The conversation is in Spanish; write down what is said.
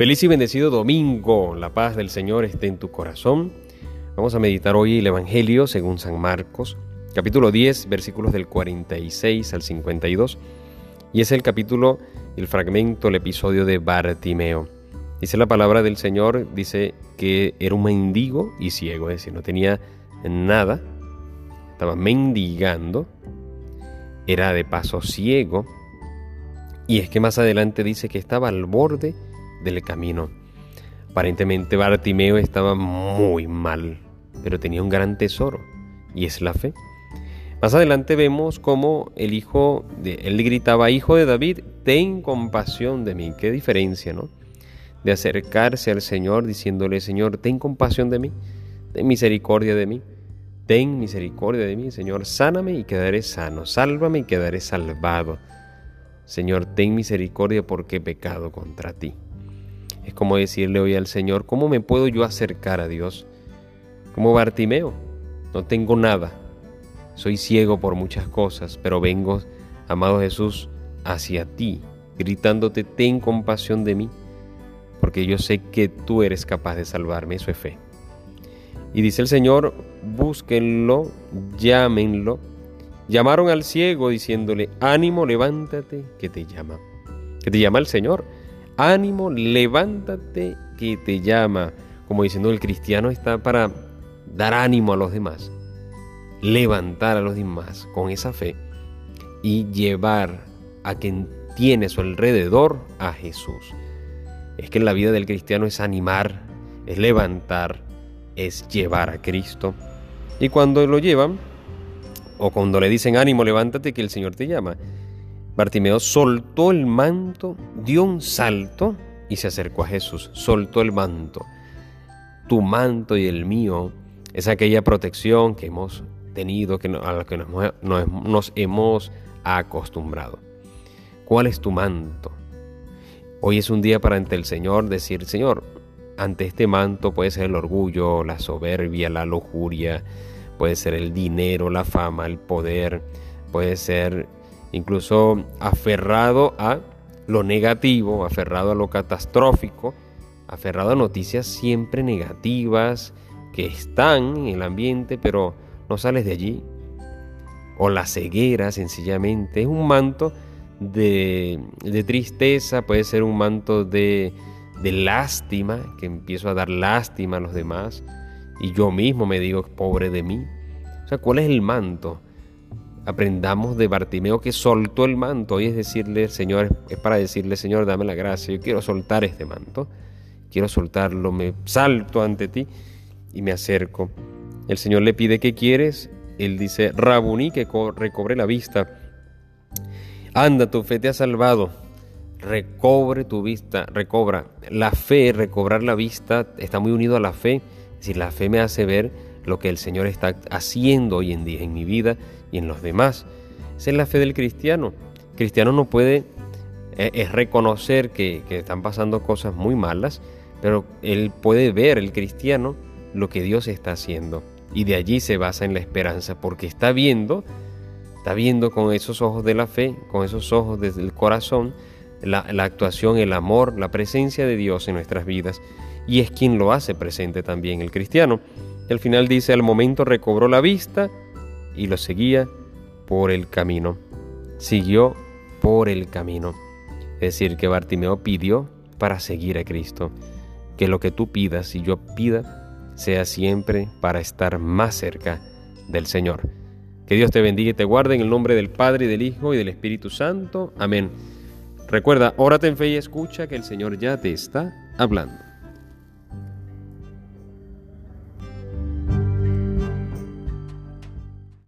Feliz y bendecido domingo. La paz del Señor esté en tu corazón. Vamos a meditar hoy el Evangelio según San Marcos, capítulo 10, versículos del 46 al 52. Y es el capítulo, el fragmento, el episodio de Bartimeo. Dice la palabra del Señor, dice que era un mendigo y ciego, es decir, no tenía nada, estaba mendigando, era de paso ciego, y es que más adelante dice que estaba al borde del camino. Aparentemente Bartimeo estaba muy mal, pero tenía un gran tesoro, y es la fe. Más adelante vemos cómo el hijo de él gritaba, "Hijo de David, ten compasión de mí." Qué diferencia, ¿no? De acercarse al Señor diciéndole, "Señor, ten compasión de mí, ten misericordia de mí." Ten misericordia de mí, Señor, sáname y quedaré sano, sálvame y quedaré salvado. Señor, ten misericordia porque he pecado contra ti. Es como decirle hoy al Señor, ¿cómo me puedo yo acercar a Dios? Como Bartimeo, no tengo nada, soy ciego por muchas cosas, pero vengo, amado Jesús, hacia ti, gritándote, ten compasión de mí, porque yo sé que tú eres capaz de salvarme, eso es fe. Y dice el Señor, búsquenlo, llámenlo. Llamaron al ciego diciéndole, ánimo, levántate, que te llama. Que te llama el Señor ánimo, levántate que te llama. Como diciendo, el cristiano está para dar ánimo a los demás, levantar a los demás con esa fe y llevar a quien tiene a su alrededor a Jesús. Es que la vida del cristiano es animar, es levantar, es llevar a Cristo. Y cuando lo llevan, o cuando le dicen ánimo, levántate que el Señor te llama, Bartimeo soltó el manto, dio un salto y se acercó a Jesús. Soltó el manto. Tu manto y el mío es aquella protección que hemos tenido, que, a la que nos, hemos acostumbrado. ¿Cuál es tu manto? Hoy es un día para ante el Señor decir, Señor, ante este manto puede ser el orgullo, la soberbia, la lujuria, puede ser el dinero, la fama, el poder, puede ser incluso aferrado a lo negativo, aferrado a lo catastrófico, aferrado a noticias siempre negativas que están en el ambiente, pero no sales de allí. O la ceguera, sencillamente, es un manto de, tristeza, puede ser un manto de, de lástima, que empiezo a dar lástima a los demás, y yo mismo me digo, pobre de mí. O sea, ¿cuál es el manto? Aprendamos de Bartimeo que soltó el manto. Hoy es decirle, Señor, es para decirle, Señor, dame la gracia. Yo quiero soltar este manto. Quiero soltarlo. Me salto ante ti y me acerco. El Señor le pide, ¿qué quieres? Él dice, Rabuní, que recobre la vista. Anda, tu fe te ha salvado. Recobre tu vista, recobra. La fe, recobrar la vista, está muy unido a la fe. Es decir, la fe me hace ver lo que el Señor está haciendo hoy en día en mi vida y en los demás. Esa es la fe del cristiano. El cristiano no puede, eh, es reconocer que, que están pasando cosas muy malas, pero él puede ver, el cristiano, lo que Dios está haciendo. Y de allí se basa en la esperanza, porque está viendo, está viendo con esos ojos de la fe, con esos ojos desde el corazón, la, la, actuación, el amor, la presencia de Dios en nuestras vidas. Y es quien lo hace presente también el cristiano. Y al final dice, al momento recobró la vista y lo seguía por el camino. Siguió por el camino. Es decir, que Bartimeo pidió para seguir a Cristo. Que lo que tú pidas y yo pida sea siempre para estar más cerca del Señor. Que Dios te bendiga y te guarde en el nombre del Padre y del Hijo y del Espíritu Santo. Amén. Recuerda, órate en fe y escucha que el Señor ya te está hablando.